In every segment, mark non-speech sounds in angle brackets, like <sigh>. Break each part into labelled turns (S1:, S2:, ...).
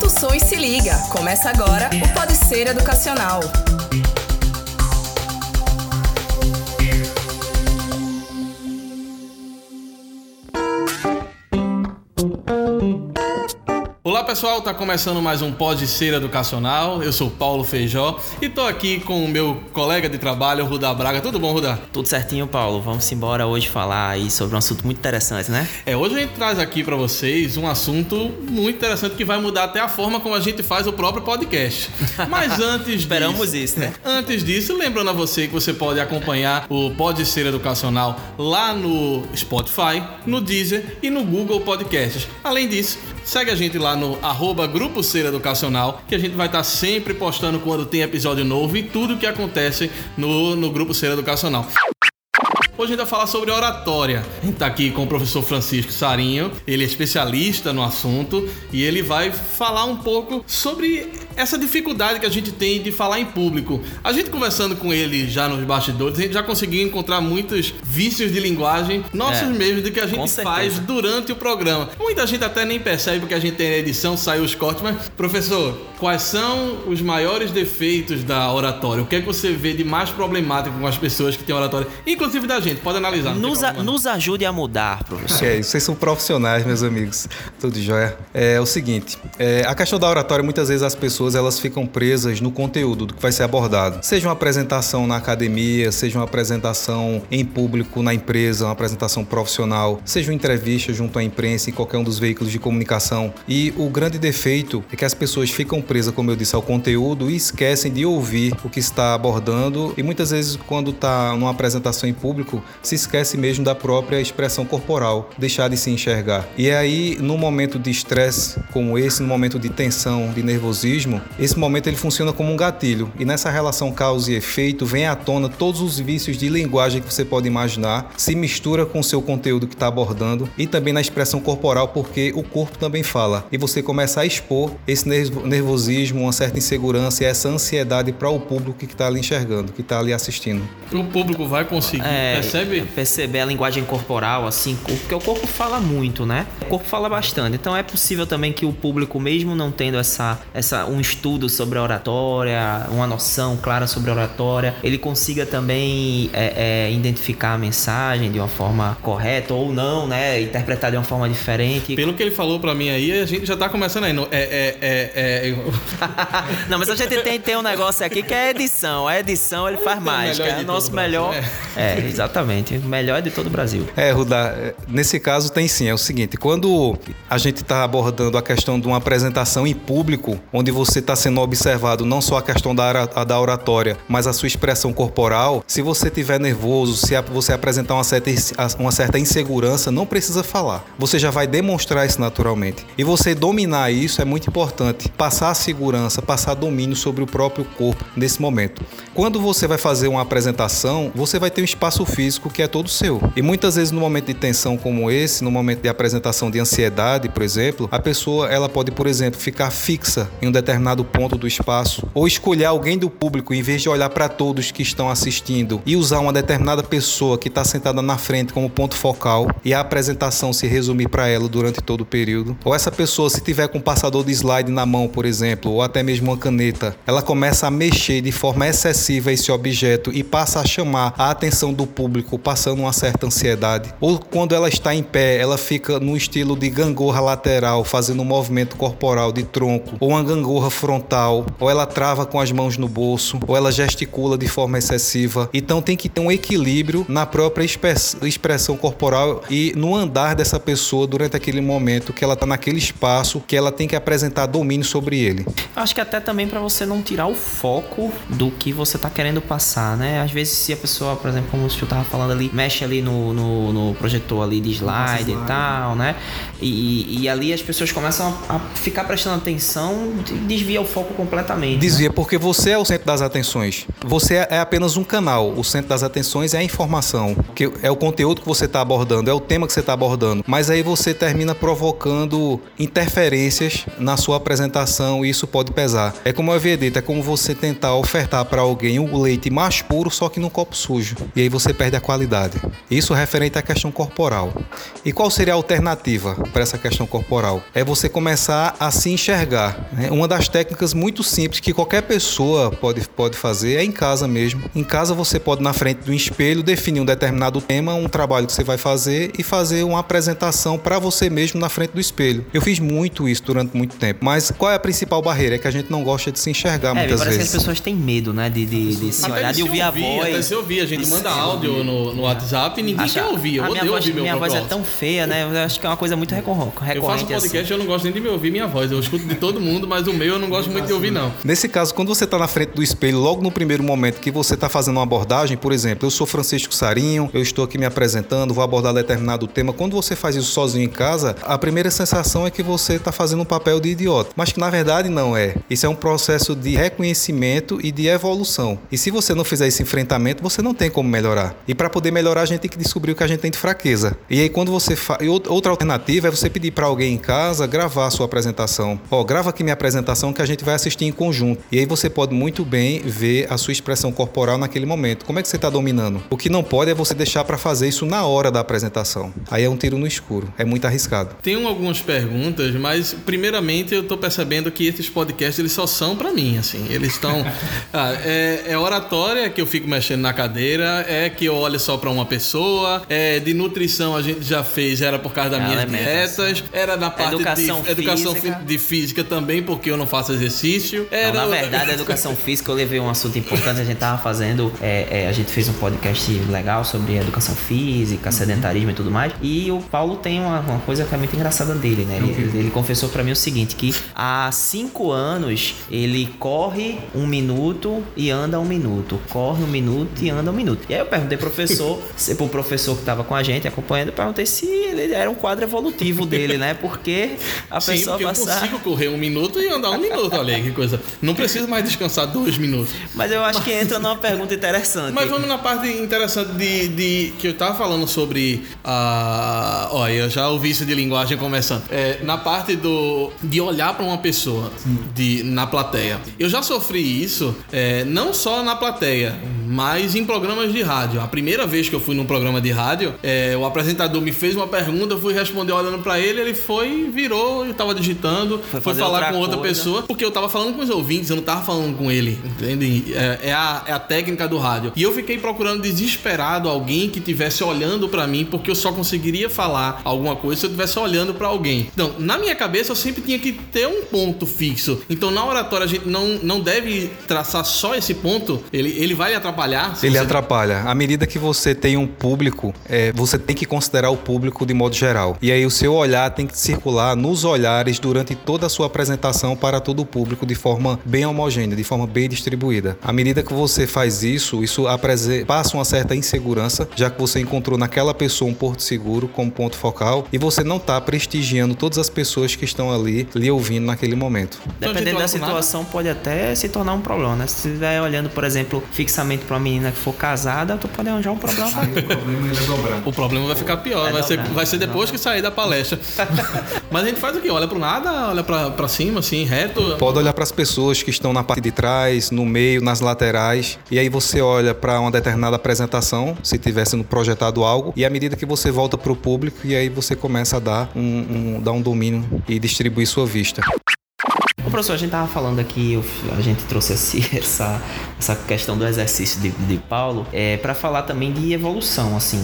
S1: Aumenta o e se liga. Começa agora o Pode Ser Educacional.
S2: Olá pessoal, tá começando mais um Pode Ser Educacional. Eu sou Paulo Feijó e tô aqui com o meu colega de trabalho, Rudá Braga. Tudo bom, Rudá?
S3: Tudo certinho, Paulo. Vamos embora hoje falar aí sobre um assunto muito interessante, né?
S2: É, hoje a gente traz aqui para vocês um assunto muito interessante que vai mudar até a forma como a gente faz o próprio podcast. <laughs> Mas antes
S3: Esperamos
S2: disso,
S3: isso, né?
S2: Antes disso, lembrando a você que você pode acompanhar o Pode Ser Educacional lá no Spotify, no Deezer e no Google Podcasts. Além disso, segue a gente lá no arroba Grupo Ser Educacional, que a gente vai estar sempre postando quando tem episódio novo e tudo que acontece no, no Grupo Ser Educacional. Hoje a gente vai falar sobre oratória. A gente está aqui com o professor Francisco Sarinho, ele é especialista no assunto e ele vai falar um pouco sobre essa dificuldade que a gente tem de falar em público. A gente conversando com ele já nos bastidores, a gente já conseguiu encontrar muitos vícios de linguagem nossos
S3: É,
S2: mesmos do que a gente faz durante o programa. Muita gente até nem percebe porque a gente tem a edição, sai os cortes, mas professor, quais são os maiores defeitos da oratória? O que é que você vê de mais problemático com as pessoas que têm oratória? Inclusive da gente, pode analisar.
S3: Nos, a- nos ajude a mudar, professor.
S4: É, vocês são profissionais, meus amigos. Tudo jóia. É o seguinte, é, a questão da oratória, muitas vezes as pessoas elas ficam presas no conteúdo do que vai ser abordado. Seja uma apresentação na academia, seja uma apresentação em público na empresa, uma apresentação profissional, seja uma entrevista junto à imprensa em qualquer um dos veículos de comunicação. E o grande defeito é que as pessoas ficam presas, como eu disse, ao conteúdo e esquecem de ouvir o que está abordando. E muitas vezes, quando está numa apresentação em público, se esquece mesmo da própria expressão corporal, deixar de se enxergar. E aí, no momento de estresse como esse, no momento de tensão, de nervosismo, esse momento ele funciona como um gatilho. E nessa relação causa e efeito, vem à tona todos os vícios de linguagem que você pode imaginar, se mistura com o seu conteúdo que está abordando e também na expressão corporal, porque o corpo também fala. E você começa a expor esse nervo- nervosismo, uma certa insegurança e essa ansiedade para o público que está ali enxergando, que está ali assistindo.
S2: O público vai conseguir,
S3: É,
S2: percebe?
S3: Perceber a linguagem corporal, assim, porque o corpo fala muito, né? O corpo fala bastante. Então é possível também que o público, mesmo não tendo essa, essa um estudo sobre a oratória, uma noção clara sobre a oratória, ele consiga também é, é, identificar a mensagem de uma forma correta ou não, né? Interpretar de uma forma diferente.
S2: Pelo que ele falou pra mim aí, a gente já tá começando aí. no- É, é, é, é, <laughs>
S3: Não, mas a gente tem, tem um negócio aqui que é edição. A edição ele faz mais. é o nosso melhor. É, exatamente. O melhor de todo o Brasil.
S4: É, Rudá, é, nesse caso tem sim. É o seguinte, quando a gente está abordando a questão de uma apresentação em público, onde você está sendo observado não só a questão da, a da oratória, mas a sua expressão corporal, se você estiver nervoso, se você apresentar uma certa, uma certa insegurança, não precisa falar. Você já vai demonstrar isso naturalmente. E você dominar isso é muito importante. Passar a segurança, passar domínio sobre o próprio corpo nesse momento. Quando você vai fazer uma apresentação, você vai ter um espaço físico que é todo seu. E muitas vezes no momento de tensão como esse, no momento de apresentação de ansiedade, por exemplo, a pessoa ela pode, por exemplo, ficar fixa em um determinado ponto do espaço ou escolher alguém do público em vez de olhar para todos que estão assistindo e usar uma determinada pessoa que está sentada na frente como ponto focal e a apresentação se resumir para ela durante todo o período. Ou essa pessoa se tiver com um passador de slide na mão, por exemplo, ou até mesmo uma caneta, ela começa a mexer de forma excessiva esse objeto e passa a chamar a atenção do público, passando uma certa ansiedade. Ou quando ela está em pé, ela fica no estilo de gangorra lateral, fazendo um movimento corporal de tronco, ou uma gangorra frontal, ou ela trava com as mãos no bolso, ou ela gesticula de forma excessiva. Então tem que ter um equilíbrio na própria express- expressão corporal e no andar dessa pessoa durante aquele momento que ela está naquele espaço que ela tem que apresentar domínio sobre ele.
S3: Acho que até também pra você não tirar o foco do que você tá querendo passar, né? Às vezes se a pessoa, por exemplo, como o senhor tava falando ali, mexe ali no, no, no projetor ali de slide e tal, né? E, e ali as pessoas começam a, a ficar prestando atenção e desvia o foco completamente. né?
S4: Desvia, porque você é o centro das atenções. Você é apenas um canal. O centro das atenções é a informação, que é o conteúdo que você está abordando, é o tema que você está abordando. Mas aí você termina provocando interferências na sua apresentação e isso pode pesar. É como eu havia dito, é como você tentar ofertar para alguém o leite mais puro, só que num copo sujo. E aí você perde perde a qualidade. Isso referente à questão corporal. E qual seria a alternativa para essa questão corporal? É você começar a se enxergar. Né? Uma das técnicas muito simples que qualquer pessoa pode, pode fazer é em casa mesmo. Em casa você pode, na frente do espelho, definir um determinado tema, um trabalho que você vai fazer e fazer uma apresentação para você mesmo na frente do espelho. Eu fiz muito isso durante muito tempo. Mas qual é a principal barreira? É que a gente não gosta de se enxergar
S3: É,
S4: muitas
S3: parece
S4: vezes.
S3: que as pessoas têm medo, né? De, de, de se
S2: Até
S3: olhar, de ouvir a
S2: ouvir, Até
S3: voz.
S2: se ouvir, a gente manda áudio
S3: ouvir.
S2: no, no WhatsApp e ninguém
S3: Acha-
S2: quer ouvir. Eu odeio
S3: voz,
S2: ouvir meu
S3: minha voz é tão feia, né? Eu acho que é uma coisa muito recorrente.
S2: Eu faço um
S3: recorrente,
S2: podcast,
S3: assim.
S2: eu não gosto nem de me ouvir minha voz. Eu escuto de todo mundo, mas o meu eu não gosto muito de ouvir, não.
S4: Nesse caso, quando você está na frente do espelho, logo no primeiro momento que você está fazendo uma abordagem, por exemplo, eu sou Francisco Sarinho, eu estou aqui me apresentando, vou abordar determinado tema. Quando você faz isso sozinho em casa, a primeira sensação é que você está fazendo um papel de idiota. Mas que na verdade não é. Isso é um processo de reconhecimento e de evolução. E se você não fizer esse enfrentamento, você não tem como melhorar. E para poder melhorar, a gente tem que descobrir o que a gente tem de fraqueza. E aí, quando você faz. Outra alternativa é você pedir para alguém em casa gravar a sua apresentação. Ó, grava aqui minha apresentação que a gente vai assistir em conjunto. E aí você pode muito bem ver a sua expressão corporal naquele momento. Como é que você está dominando? O que não pode é você deixar para fazer isso na hora da apresentação. Aí é um tiro no escuro. É muito arriscado.
S2: Tenho algumas perguntas, mas primeiramente eu tô percebendo que esses podcasts eles só são pra mim, assim. Eles estão <laughs> Ah, é, é oratória que eu fico mexendo na cadeira, é que eu olho só pra uma pessoa, é de nutrição a gente já fez, era por causa das
S3: É,
S2: minhas
S3: alimentação.
S2: dietas, era na parte
S3: Educação
S2: de educação
S3: física.
S2: de física também porque eu não faço exercício.
S3: Não,
S2: Era
S3: na verdade, a educação <laughs> física, eu levei um assunto importante. A gente tava fazendo, é, é, a gente fez um podcast legal sobre educação física, sedentarismo e tudo mais. E o Paulo tem uma, uma coisa que é muito engraçada dele, né? Ele, ele confessou pra mim o seguinte: que há cinco anos ele corre um minuto e anda um minuto. Corre um minuto e anda um minuto. E aí eu perguntei professor, pro professor que tava com a gente acompanhando, eu perguntei se ele era um quadro evolutivo dele, né? Porque a
S2: Sim,
S3: pessoa
S2: porque eu
S3: passar.
S2: consigo correr um minuto e andar um minuto, olha aí que coisa. Não preciso mais descansar dois minutos.
S3: Mas eu acho que entra numa pergunta interessante.
S2: Mas vamos na parte interessante de, de- que eu tava falando sobre a. Olha, eu já ouvi isso de linguagem começando. É, na parte do de olhar para uma pessoa de, na plateia. Eu já sofri isso é, não só na plateia, mas em programas de rádio. A primeira vez que eu fui num programa de rádio, é, o apresentador me fez uma pergunta, eu fui responder olhando para ele, ele foi, virou, eu tava digitando,
S3: Foi
S2: falar
S3: outra
S2: com outra
S3: coisa.
S2: pessoa, porque eu tava falando com os ouvintes, eu não tava falando com ele, entende? É, é a, é a técnica do rádio. E eu fiquei procurando desesperado alguém que tivesse olhando pra mim, porque eu só conseguiria falar alguma coisa se eu estivesse olhando pra alguém. Então, na minha cabeça, eu sempre tinha que ter um ponto fixo. Então, na oratória, a gente não, não deve traçar só esse ponto, ele, ele vai atrapalhar.
S4: Ele
S2: você-
S4: atrapalha. À medida que você tem um público, é, você tem que considerar o público de modo geral. E aí o seu olhar tem que circular nos olhares durante toda a sua apresentação para todo o público de forma bem homogênea, de forma bem distribuída. À medida que você faz isso, isso passa uma certa insegurança, já que você encontrou naquela pessoa um porto seguro como ponto focal e você não está prestigiando todas as pessoas que estão ali lhe ouvindo naquele momento.
S2: Então,
S3: Dependendo da
S2: nada.
S3: situação, pode até se tornar um problema, né? Se você estiver olhando, por exemplo, fixamente pra uma menina que for casada, tu pode arranjar um problema pra
S4: o problema <laughs> é dobrar.
S2: O problema vai ficar pior,
S3: Vai
S2: vai, ser, vai ser depois que sair da palestra. <laughs> Mas a gente faz o quê? Olha pro nada, olha pra, pra cima, assim, reto.
S4: Pode olhar para as pessoas que estão na parte de trás, no meio, nas laterais, e aí você olha para uma determinada apresentação, se tiver sendo projetado algo, e à medida que você volta para o público, e aí você começa a dar um, um- dar um domínio e distribuir sua vista.
S3: Professor, a gente tava falando aqui, a gente trouxe esse- <laughs> essa, essa questão do exercício de, de Paulo é, para falar também de evolução, assim.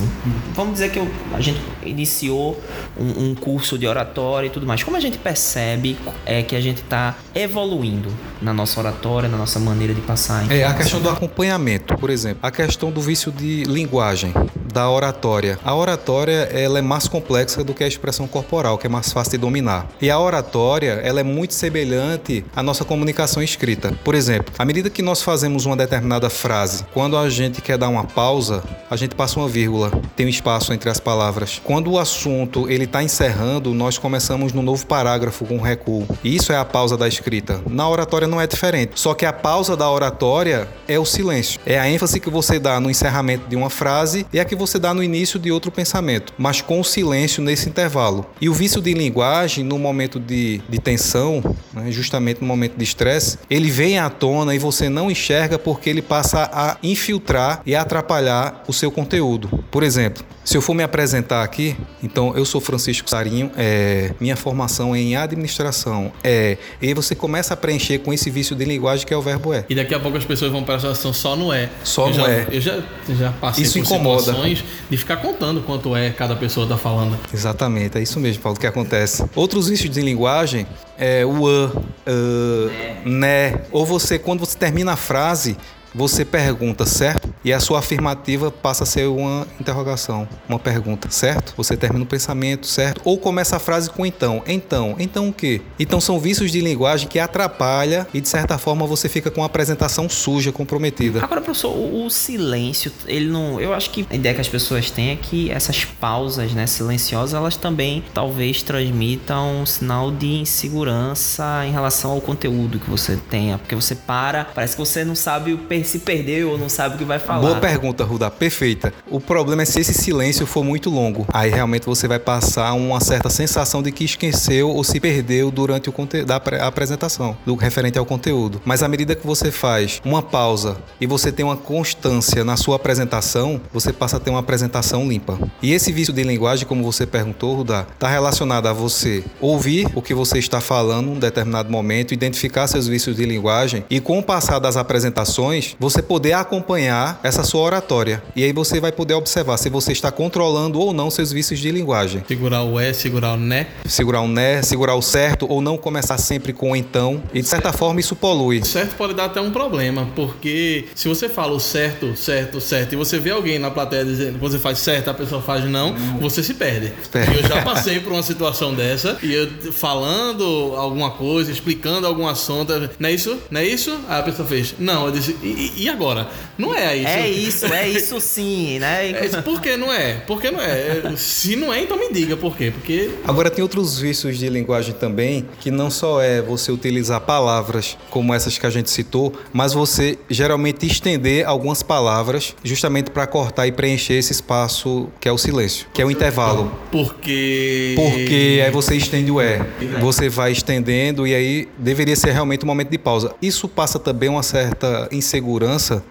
S3: Vamos dizer que eu- a gente iniciou um, um curso de oratória e tudo mais. Como a gente percebe é que a gente tá evoluindo na nossa oratória, na nossa maneira de passar a
S4: É, a questão do acompanhamento, por exemplo, a questão do vício de linguagem, da oratória. A oratória, ela é mais complexa do que a expressão corporal, que é mais fácil de dominar. E a oratória, ela é muito semelhante à nossa comunicação escrita. Por exemplo, à medida que nós fazemos uma determinada frase, quando a gente quer dar uma pausa, a gente passa uma vírgula, tem um espaço entre as palavras. Quando o assunto ele está encerrando, nós começamos no novo parágrafo com um recuo. E isso é a pausa da escrita. Na oratória não é diferente. Só que a pausa da oratória é o silêncio. É a ênfase que você dá no encerramento de uma frase e a que você dá no início de outro pensamento, mas com o silêncio nesse intervalo. E o vício de linguagem, no momento de, de tensão, né, justamente no momento de estresse, ele vem à tona e você não enxerga porque ele passa a infiltrar e atrapalhar o seu conteúdo. Por exemplo, se eu for me apresentar aqui, então eu sou Francisco Sarinho, é, minha formação é em administração é, e você começa a preencher com esse vício de linguagem que é o verbo é.
S2: E daqui a pouco as pessoas vão prestar atenção só no é.
S4: Só
S2: eu
S4: no
S2: já,
S4: é.
S2: Eu já, já passei
S4: Isso
S2: por
S4: incomoda.
S2: situações de ficar contando quanto é cada pessoa está falando.
S4: Exatamente, é isso mesmo, Paulo, que acontece. Outros vícios de linguagem é o a, uh, né. Ou você, quando você termina a frase, você pergunta, certo? E a sua afirmativa passa a ser uma interrogação, uma pergunta, certo? Você termina o pensamento, certo? Ou começa a frase com então. Então, então o quê? Então são vícios de linguagem que atrapalha e de certa forma você fica com a apresentação suja, comprometida.
S3: Agora, professor, o, o silêncio, ele não. Eu acho que a ideia que as pessoas têm é que essas pausas, né, silenciosas, elas também talvez transmitam um sinal de insegurança em relação ao conteúdo que você tenha. Porque você para, parece que você não sabe o se perdeu ou não sabe o que vai falar.
S4: Boa pergunta, Ruda. Perfeita. O problema é se esse silêncio for muito longo. Aí realmente você vai passar uma certa sensação de que esqueceu ou se perdeu durante o conte da apresentação, do referente ao conteúdo. Mas à medida que você faz uma pausa e você tem uma constância na sua apresentação, você passa a ter uma apresentação limpa. E esse vício de linguagem, como você perguntou, Ruda, está relacionado a você ouvir o que você está falando em um determinado momento, identificar seus vícios de linguagem e com o passar das apresentações, você poder acompanhar essa sua oratória. E aí você vai poder observar se você está controlando ou não seus vícios de linguagem.
S2: Segurar o é, segurar o né.
S4: Segurar o né, segurar o certo ou não começar sempre com o então. E de certa forma isso polui.
S2: Certo pode dar até um problema, porque se você fala o certo, certo, certo, e você vê alguém na plateia dizendo que você faz certo, a pessoa faz não, você se perde.
S4: Perde.
S2: Eu já <laughs> passei por uma situação dessa, e eu falando alguma coisa, explicando algum assunto, não é isso? Não é isso? Aí a pessoa fez, não, eu disse, e, e agora? Não é isso.
S3: É isso, é isso sim, né? <laughs>
S2: É, por que não é? Por que não é? Se não é, então me diga por quê. Porque
S4: Agora tem outros vícios de linguagem também, que não só é você utilizar palavras como essas que a gente citou, mas você geralmente estender algumas palavras justamente para cortar e preencher esse espaço que é o silêncio, que é o intervalo.
S2: Porque.
S4: Porque aí você estende o é, você vai estendendo e aí deveria ser realmente um momento de pausa. Isso passa também uma certa insegurança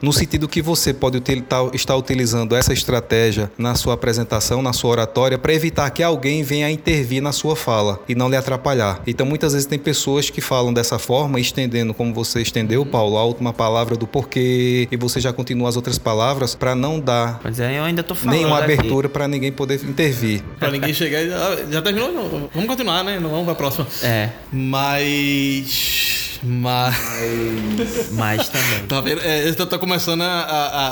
S4: no sentido que você pode tá- estar utilizando essa estratégia na sua apresentação, na sua oratória, para evitar que alguém venha a intervir na sua fala e não lhe atrapalhar. Então muitas vezes tem pessoas que falam dessa forma, estendendo como você estendeu, Paulo, a última palavra do porquê e você já continua as outras palavras para não dar
S3: Mas aí eu ainda tô falando.
S4: nenhuma
S3: aqui.
S4: abertura para ninguém poder intervir.
S2: Pra ninguém chegar e. "Ah, Já terminou? Não, vamos continuar, né? Não vamos pra próxima.
S3: É,
S2: Mas. Mas.
S3: mas também.
S2: Tá vendo? É, eu tô, tô começando a,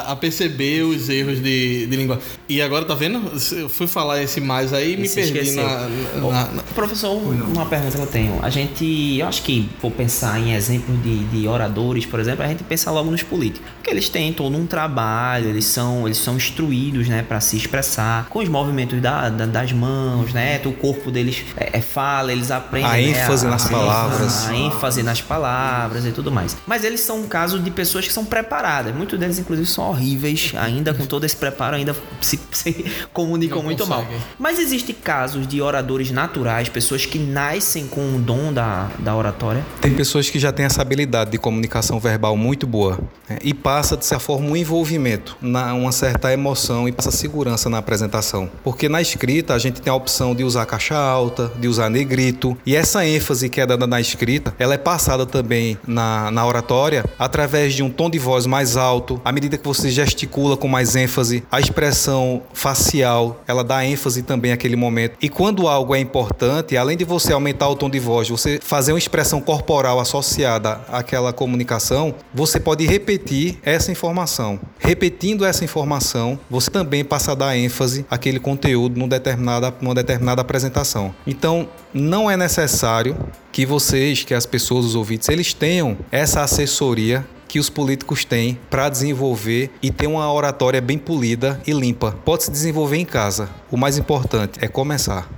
S2: a, a perceber os erros de, de língua. E agora, tá vendo? Eu fui falar esse mais aí e me perdi na, na- na-
S3: Professor, um- uma pergunta que eu tenho. A gente, eu acho que vou pensar em exemplos de, de oradores, por exemplo, a gente pensa logo nos políticos. Porque eles têm todo um trabalho, eles são, eles são instruídos, né, para se expressar, com os movimentos da, da- das mãos, né? O corpo deles é, é fala, eles aprendem.
S4: A
S3: né,
S4: ênfase nas palavras.
S3: A ênfase nas palavras e tudo mais. Mas eles são um caso de pessoas que são preparadas. Muitos deles, inclusive, são horríveis, ainda com todo esse preparo, ainda <laughs> se, se comunicam
S2: Não
S3: muito mal.
S2: conseguem.
S3: Mas existem casos de oradores naturais, pessoas que nascem com o dom da, da oratória.
S4: Tem pessoas que já têm essa habilidade de comunicação verbal muito boa né? e passa de certa forma um envolvimento, na, uma certa emoção e passa segurança na apresentação. Porque na escrita a gente tem a opção de usar caixa alta, de usar negrito e essa ênfase que é dada na escrita, ela é passada também na, na oratória através de um tom de voz mais alto, à medida que você gesticula com mais ênfase, a expressão facial, ela dá ênfase também àquele momento. E quando algo é importante, além de você aumentar o tom de voz, você fazer uma expressão corporal associada àquela comunicação, você pode repetir essa informação. Repetindo essa informação, você também passa a dar ênfase àquele conteúdo num determinada, numa determinada apresentação. Então, não é necessário que vocês, que as pessoas, os ouvintes, eles tenham essa assessoria que os políticos têm para desenvolver e ter uma oratória bem polida e limpa. Pode se desenvolver em casa. O mais importante é começar.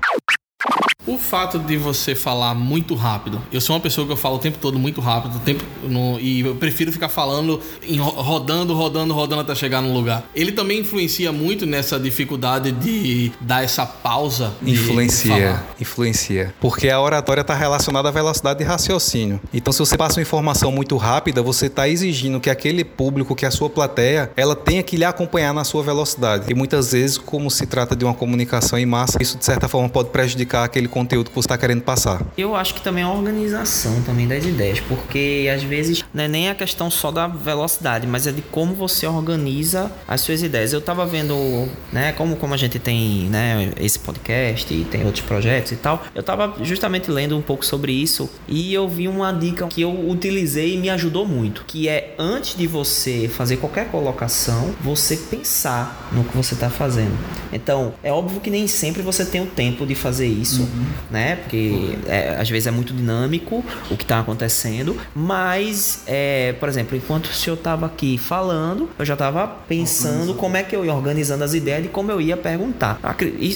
S2: O fato de você falar muito rápido. Eu sou uma pessoa que eu falo o tempo todo muito rápido, tempo no, e eu prefiro ficar falando, em, rodando, rodando, rodando até chegar no lugar. Ele também influencia muito nessa dificuldade de dar essa pausa.
S4: Influencia, influencia. Porque a oratória está relacionada à velocidade de raciocínio. Então, se você passa uma informação muito rápida, você está exigindo que aquele público, que a sua plateia, ela tenha que lhe acompanhar na sua velocidade. E muitas vezes, como se trata de uma comunicação em massa, isso de certa forma pode prejudicar aquele conteúdo que você está querendo passar.
S3: Eu acho que também é a organização também das ideias, porque às vezes não é nem a questão só da velocidade, mas é de como você organiza as suas ideias. Eu estava vendo, né, como, como a gente tem, né, esse podcast e tem outros projetos e tal, eu estava justamente lendo um pouco sobre isso e eu vi uma dica que eu utilizei e me ajudou muito, que é antes de você fazer qualquer colocação, você pensar no que você está fazendo. Então, é óbvio que nem sempre você tem o tempo de fazer isso, uhum. Né? Porque é, às vezes é muito dinâmico o que está acontecendo, mas, é, por exemplo, enquanto o senhor estava aqui falando, eu já estava pensando como é que eu ia organizando as ideias de como eu ia perguntar.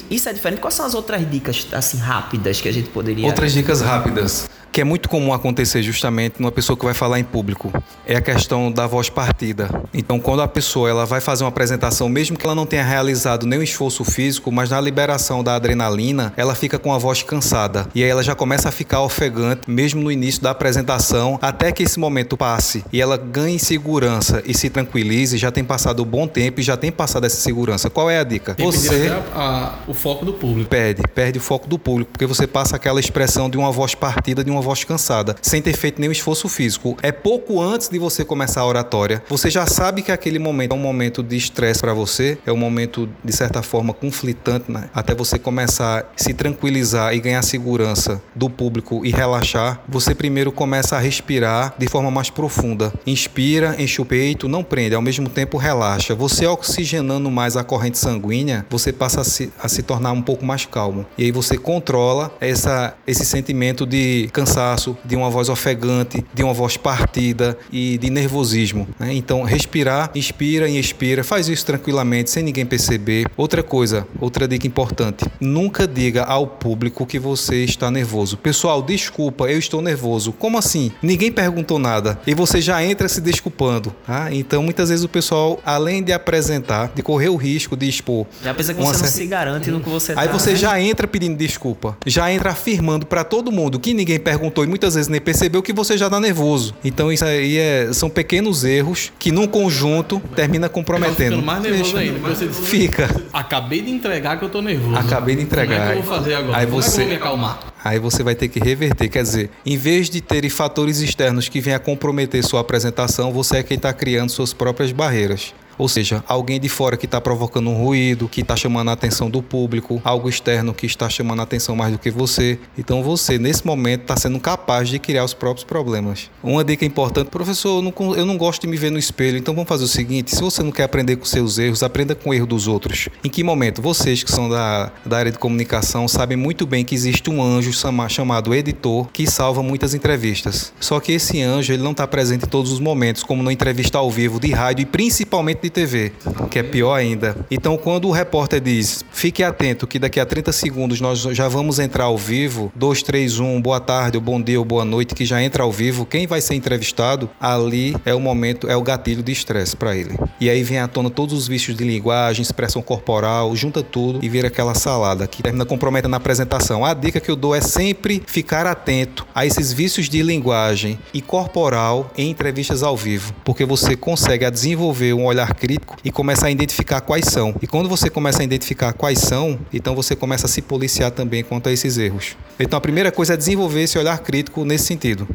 S3: Isso é diferente. Quais são as outras dicas, assim, rápidas que a gente poderia.
S4: Outras dicas rápidas que é muito comum acontecer justamente numa pessoa que vai falar em público, é a questão da voz partida. Então, quando a pessoa ela vai fazer uma apresentação, mesmo que ela não tenha realizado nenhum esforço físico, mas na liberação da adrenalina, ela fica com a voz cansada. E aí ela já começa a ficar ofegante, mesmo no início da apresentação, até que esse momento passe e ela ganhe segurança e se tranquilize. Já tem passado um bom tempo e já tem passado essa segurança. Qual é a dica?
S2: Tem você a, a, o foco do público.
S4: Perde, perde o foco do público, porque você passa aquela expressão de uma voz partida, de uma voz cansada, sem ter feito nenhum esforço físico. É pouco antes de você começar a oratória, você já sabe que aquele momento é um momento de estresse para você, é um momento de certa forma conflitante, né? Até você começar a se tranquilizar e ganhar segurança do público e relaxar, você primeiro começa a respirar de forma mais profunda. Inspira, enche o peito, não prende, ao mesmo tempo relaxa. Você oxigenando mais a corrente sanguínea, você passa a se, a se tornar um pouco mais calmo. E aí você controla essa, esse sentimento de cansaço cansaço, de uma voz ofegante, de uma voz partida e de nervosismo. Né? Então, respirar, inspira e expira, faz isso tranquilamente, sem ninguém perceber. Outra coisa, outra dica importante: nunca diga ao público que você está nervoso. Pessoal, desculpa, eu estou nervoso. Como assim? Ninguém perguntou nada e você já entra se desculpando. Tá? Então, muitas vezes o pessoal, além de apresentar, de correr o risco de expor.
S3: Já pensa que você certa... não se garante no que você
S4: Aí
S3: tá,
S4: você
S3: né?
S4: já entra pedindo desculpa, já entra afirmando para todo mundo que ninguém perguntou perguntou e muitas vezes nem percebeu que você já está nervoso. Então isso aí é, são pequenos erros que num conjunto termina comprometendo.
S2: mais nervoso ainda. Você
S4: Fica.
S2: Acabei de entregar que eu tô nervoso.
S4: Acabei de entregar. Como
S2: é que eu vou fazer agora?
S4: Aí você,
S2: Como é que eu vou me acalmar?
S4: Aí você vai ter que reverter, quer dizer, em vez de ter fatores externos que venham a comprometer sua apresentação, você é quem está criando suas próprias barreiras. Ou seja, alguém de fora que está provocando um ruído, que está chamando a atenção do público, algo externo que está chamando a atenção mais do que você. Então você, nesse momento, está sendo capaz de criar os próprios problemas. Uma dica importante, professor, eu não, eu não gosto de me ver no espelho, então vamos fazer o seguinte: se você não quer aprender com seus erros, aprenda com o erro dos outros. Em que momento? Vocês que são da, da área de comunicação sabem muito bem que existe um anjo chamado editor que salva muitas entrevistas. Só que esse anjo ele não está presente em todos os momentos, como na entrevista ao vivo de rádio e principalmente de TV, que é pior ainda. Então, quando o repórter diz, fique atento que daqui a 30 segundos nós já vamos entrar ao vivo, 2, 3, 1, boa tarde, ou bom dia, ou boa noite, que já entra ao vivo, quem vai ser entrevistado, ali é o momento, é o gatilho de estresse para ele. E aí vem à tona todos os vícios de linguagem, expressão corporal, junta tudo e vira aquela salada que termina comprometendo na apresentação. A dica que eu dou é sempre ficar atento a esses vícios de linguagem e corporal em entrevistas ao vivo, porque você consegue desenvolver um olhar crítico e começar a identificar quais são. E quando você começa a identificar quais são, então você começa a se policiar também quanto a esses erros. Então a primeira coisa é desenvolver esse olhar crítico nesse sentido.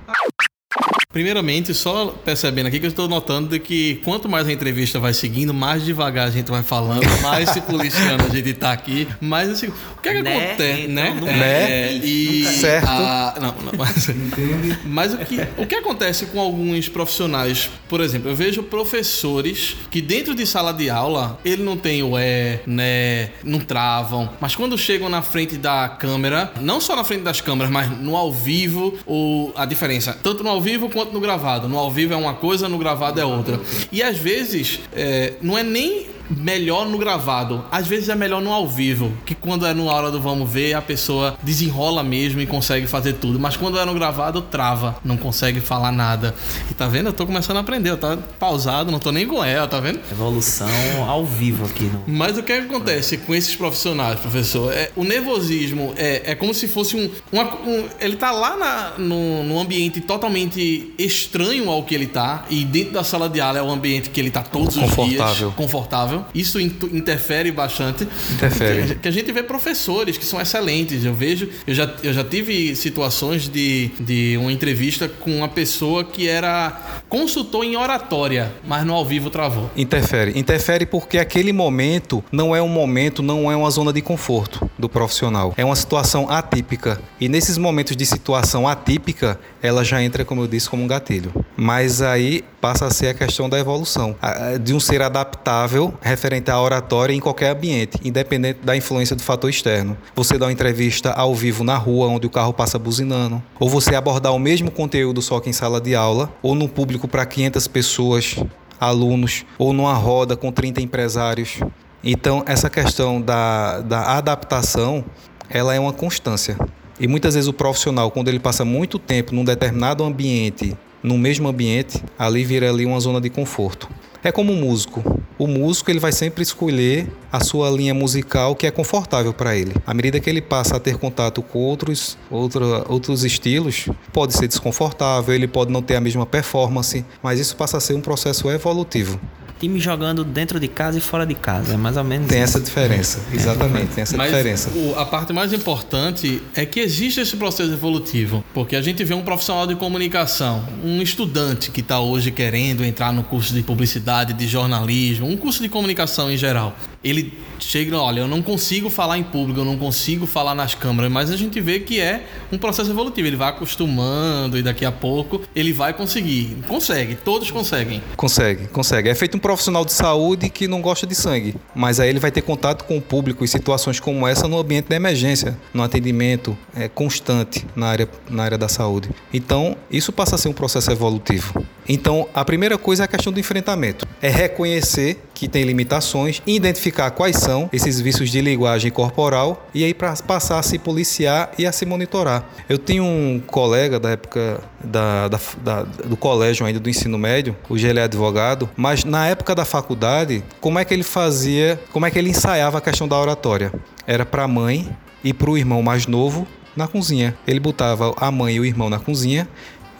S2: Primeiramente, só percebendo aqui que eu estou notando de que quanto mais a entrevista vai seguindo, mais devagar a gente vai falando, <laughs> mais se policiando a gente está aqui, mais assim, o que é que né? acontece, então, né?
S4: né? É,
S2: e
S4: certo.
S2: A, não, não, mas, <laughs> mas o que, o que acontece com alguns profissionais, por exemplo, eu vejo professores que dentro de sala de aula, ele não tem o é, né, não travam, mas quando chegam na frente da câmera, não só na frente das câmeras, mas no ao vivo, o, a diferença, tanto no ao vivo quanto quanto no gravado. No ao vivo é uma coisa, no gravado é outra. E às vezes, é, não é nem melhor no gravado. Às vezes é melhor no ao vivo, que quando é no hora do vamos ver, a pessoa desenrola mesmo e consegue fazer tudo. Mas quando é no gravado, trava, não consegue falar nada. E tá vendo? Eu tô começando a aprender, eu tá pausado, não tô nem com ela, tá vendo?
S3: Evolução ao vivo aqui. No...
S2: Mas o que, é que acontece com esses profissionais, professor? É, o nervosismo é, é como se fosse um, uma, um ele tá lá na, no, no ambiente totalmente estranho ao que ele tá, e dentro da sala de aula é o ambiente que ele tá todos os dias confortável. Isso interfere bastante.
S4: Interfere.
S2: Que a gente vê professores que são excelentes. Eu vejo, eu já, eu já tive situações de, de uma entrevista com uma pessoa que era consultor em oratória, mas no ao vivo travou.
S4: Interfere. Interfere porque aquele momento não é um momento, não é uma zona de conforto do profissional. É uma situação atípica. E nesses momentos de situação atípica, ela já entra, como eu disse, como um gatilho. Mas aí passa a ser a questão da evolução, de um ser adaptável referente à oratória em qualquer ambiente, independente da influência do fator externo. Você dá uma entrevista ao vivo na rua, onde o carro passa buzinando, ou você abordar o mesmo conteúdo só que em sala de aula, ou num público para 500 pessoas, alunos, ou numa roda com 30 empresários. Então, essa questão da, da adaptação, ela é uma constância. E muitas vezes o profissional, quando ele passa muito tempo num determinado ambiente no mesmo ambiente, ali vira ali uma zona de conforto. É como um músico. O músico ele vai sempre escolher a sua linha musical que é confortável para ele. À medida que ele passa a ter contato com outros, outro, outros estilos, pode ser desconfortável, ele pode não ter a mesma performance, mas isso passa a ser um processo evolutivo
S3: time jogando dentro de casa e fora de casa. É mais ou menos
S4: Tem isso. essa diferença, é. exatamente, tem essa
S2: Mas
S4: diferença.
S2: O, a parte mais importante é que existe esse processo evolutivo, porque a gente vê um profissional de comunicação, um estudante que está hoje querendo entrar no curso de publicidade, de jornalismo, um curso de comunicação em geral ele chega, olha, eu não consigo falar em público, eu não consigo falar nas câmeras, mas a gente vê que é um processo evolutivo. Ele vai acostumando e daqui a pouco ele vai conseguir. Consegue, todos conseguem.
S4: Consegue, consegue. É feito um profissional de saúde que não gosta de sangue, mas aí ele vai ter contato com o público em situações como essa no ambiente da emergência, no atendimento é, constante na área, na área da saúde. Então, isso passa a ser um processo evolutivo. Então, a primeira coisa é a questão do enfrentamento. É reconhecer que tem limitações, identificar quais são esses vícios de linguagem corporal e aí para passar a se policiar e a se monitorar. Eu tinha um colega da época da, da, da, do colégio ainda do ensino médio, hoje ele é advogado, mas na época da faculdade, como é que ele fazia, como é que ele ensaiava a questão da oratória? Era para a mãe e para o irmão mais novo na cozinha. Ele botava a mãe e o irmão na cozinha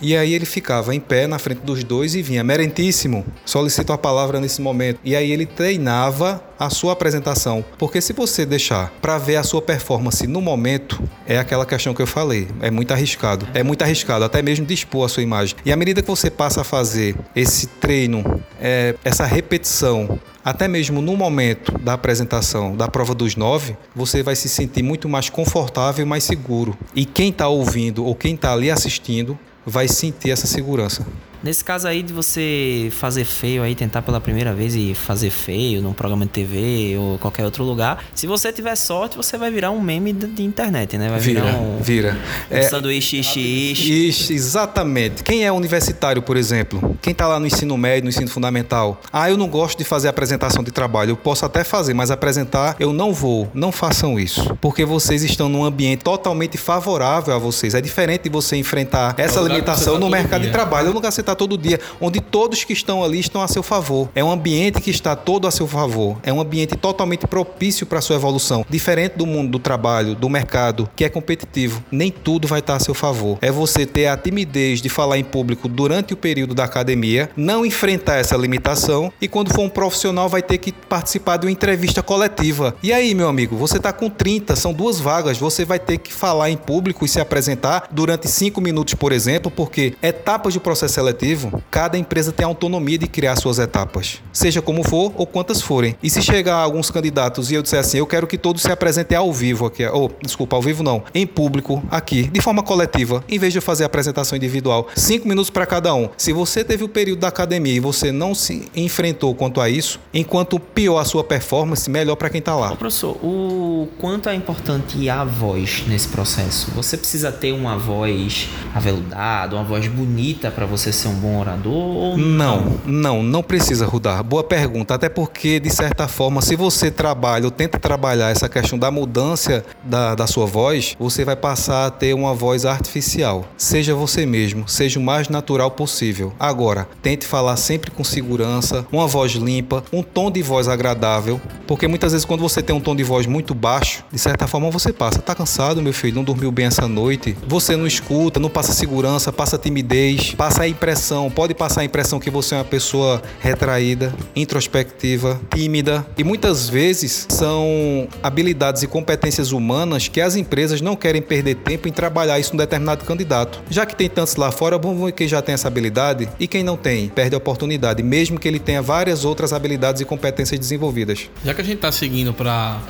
S4: e aí ele ficava em pé na frente dos dois e vinha, merentíssimo, solicito a palavra nesse momento. E aí ele treinava a sua apresentação, porque se você deixar para ver a sua performance no momento, é aquela questão que eu falei, é muito arriscado. É muito arriscado, até mesmo dispor a sua imagem. E à medida que você passa a fazer esse treino, é, essa repetição até mesmo no momento da apresentação da prova dos nove, você vai se sentir muito mais confortável e mais seguro. E quem está ouvindo ou quem está ali assistindo vai sentir essa segurança.
S3: Nesse caso aí de você fazer feio aí, tentar pela primeira vez e fazer feio num programa de TV ou qualquer outro lugar, se você tiver sorte, você vai virar um meme de, de internet, né? Vai
S4: vira,
S3: virar um,
S4: vira.
S3: Um é, sanduíche
S4: ishi, Exatamente. Quem é universitário, por exemplo? Quem está lá no ensino médio, no ensino fundamental? Ah, eu não gosto de fazer apresentação de trabalho. Eu posso até fazer, mas apresentar eu não vou. Não façam isso. Porque vocês estão num ambiente totalmente favorável a vocês. É diferente de você enfrentar essa limitação no mercado dia. de trabalho. Eu nunca você está todo dia, onde todos que estão ali estão a seu favor. É um ambiente que está todo a seu favor. É um ambiente totalmente propício para sua evolução. Diferente do mundo do trabalho, do mercado, que é competitivo. Nem tudo vai estar a seu favor. É você ter a timidez de falar em público durante o período da academia, não enfrentar essa limitação e quando for um profissional vai ter que participar de uma entrevista coletiva. E aí, meu amigo, você está com 30, são duas vagas, você vai ter que falar em público e se apresentar durante 5 minutos, por exemplo, porque etapas do processo seletivo cada empresa tem autonomia de criar suas etapas, seja como for ou quantas forem. E se chegar alguns candidatos e eu disser assim, eu quero que todos se apresentem ao vivo aqui, ou desculpa, ao vivo não, em público aqui, de forma coletiva, em vez de eu fazer a apresentação individual, cinco minutos para cada um. Se você teve o período da academia e você não se enfrentou quanto a isso, enquanto pior a sua performance, melhor para quem está lá.
S3: Ô, professor, o quanto é importante a voz nesse processo? Você precisa ter uma voz aveludada, uma voz bonita para você ser ser um bom orador? Ou
S4: Não, não, não precisa, Rudar. Boa pergunta. Até porque, de certa forma, se você trabalha ou tenta trabalhar essa questão da mudança da, da sua voz, você vai passar a ter uma voz artificial. Seja você mesmo, seja o mais natural possível. Agora, tente falar sempre com segurança, uma voz limpa, um tom de voz agradável, porque muitas vezes quando você tem um tom de voz muito baixo, de certa forma você passa, tá cansado, meu filho, não dormiu bem essa noite. Você não escuta, não passa segurança, passa timidez, passa a impressão, pode passar a impressão que você é uma pessoa retraída, introspectiva, tímida e muitas vezes são habilidades e competências humanas que as empresas não querem perder tempo em trabalhar isso num determinado candidato. Já que tem tantos lá fora, vamos ver quem já tem essa habilidade e quem não tem, perde a oportunidade, mesmo que ele tenha várias outras habilidades e competências desenvolvidas.
S2: Já que a gente tá seguindo para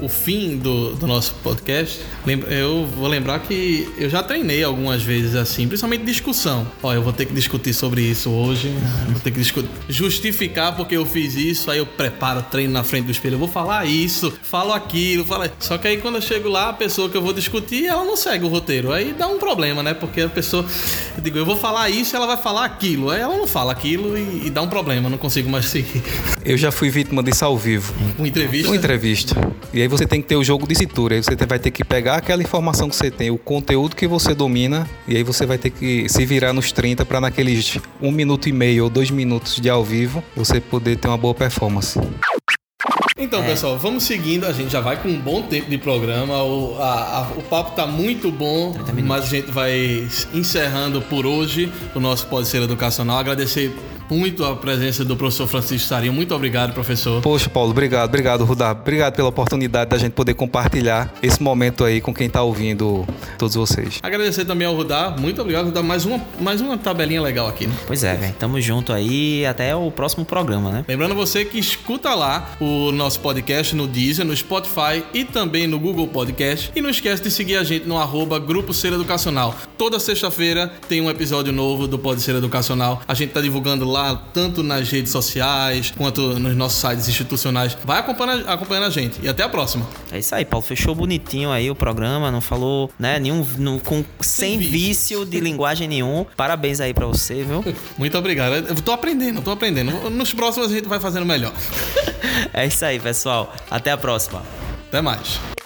S2: o fim do, do nosso podcast, eu vou lembrar que eu já treinei algumas vezes assim, principalmente discussão. Ó, eu vou ter que discutir sobre isso hoje, vou ter que discu- justificar porque eu fiz isso, aí eu preparo, treino na frente do espelho, eu vou falar isso, falo aquilo, falo... Só que aí quando eu chego lá, a pessoa que eu vou discutir, ela não segue o roteiro. Aí dá um problema, né? Porque a pessoa, eu digo, eu vou falar isso, ela vai falar aquilo. Aí ela não fala aquilo e, e dá um problema, eu não consigo mais seguir.
S4: Eu já fui vítima disso ao vivo.
S2: Uma entrevista.
S4: Uma entrevista. E aí você tem que ter o jogo de cintura. Aí você vai ter que pegar aquela informação que você tem, o conteúdo que você domina, e aí você vai ter que se virar nos 30 para naqueles um minuto e meio ou dois minutos de ao vivo você poder ter uma boa performance.
S2: Então, pessoal, vamos seguindo. A gente já vai com um bom tempo de programa. O, a- a- o papo tá muito bom, mas a gente vai encerrando por hoje o nosso Pode Ser Educacional. Agradecer muito a presença do professor Francisco Sarinho. Muito obrigado, professor.
S4: Poxa, Paulo, obrigado, obrigado, Rudá. Obrigado pela oportunidade da gente poder compartilhar esse momento aí com quem tá ouvindo todos vocês.
S2: Agradecer também ao Rudá. Muito obrigado, Rudá. Mais uma, mais uma tabelinha legal aqui, né?
S3: Pois é, velho. Tamo junto aí até o próximo programa, né?
S2: Lembrando você que escuta lá o nosso podcast no Deezer, no Spotify e também no Google Podcast. E não esquece de seguir a gente no arroba Grupo Ser Educacional. Toda sexta-feira tem um episódio novo do Pode Ser Educacional. A gente tá divulgando lá tanto nas redes sociais quanto nos nossos sites institucionais. Vai acompanhando, acompanhando a gente. E até a próxima.
S3: É isso aí, Paulo. Fechou bonitinho aí o programa, não falou, né, nenhum. não- com, sem
S2: vício.
S3: vício de linguagem nenhum. Parabéns aí pra você, viu? <laughs>
S2: Muito obrigado. Eu tô aprendendo, tô aprendendo. Nos próximos a gente vai fazendo melhor. <laughs>
S3: É isso aí, pessoal. Até a próxima.
S2: Até mais.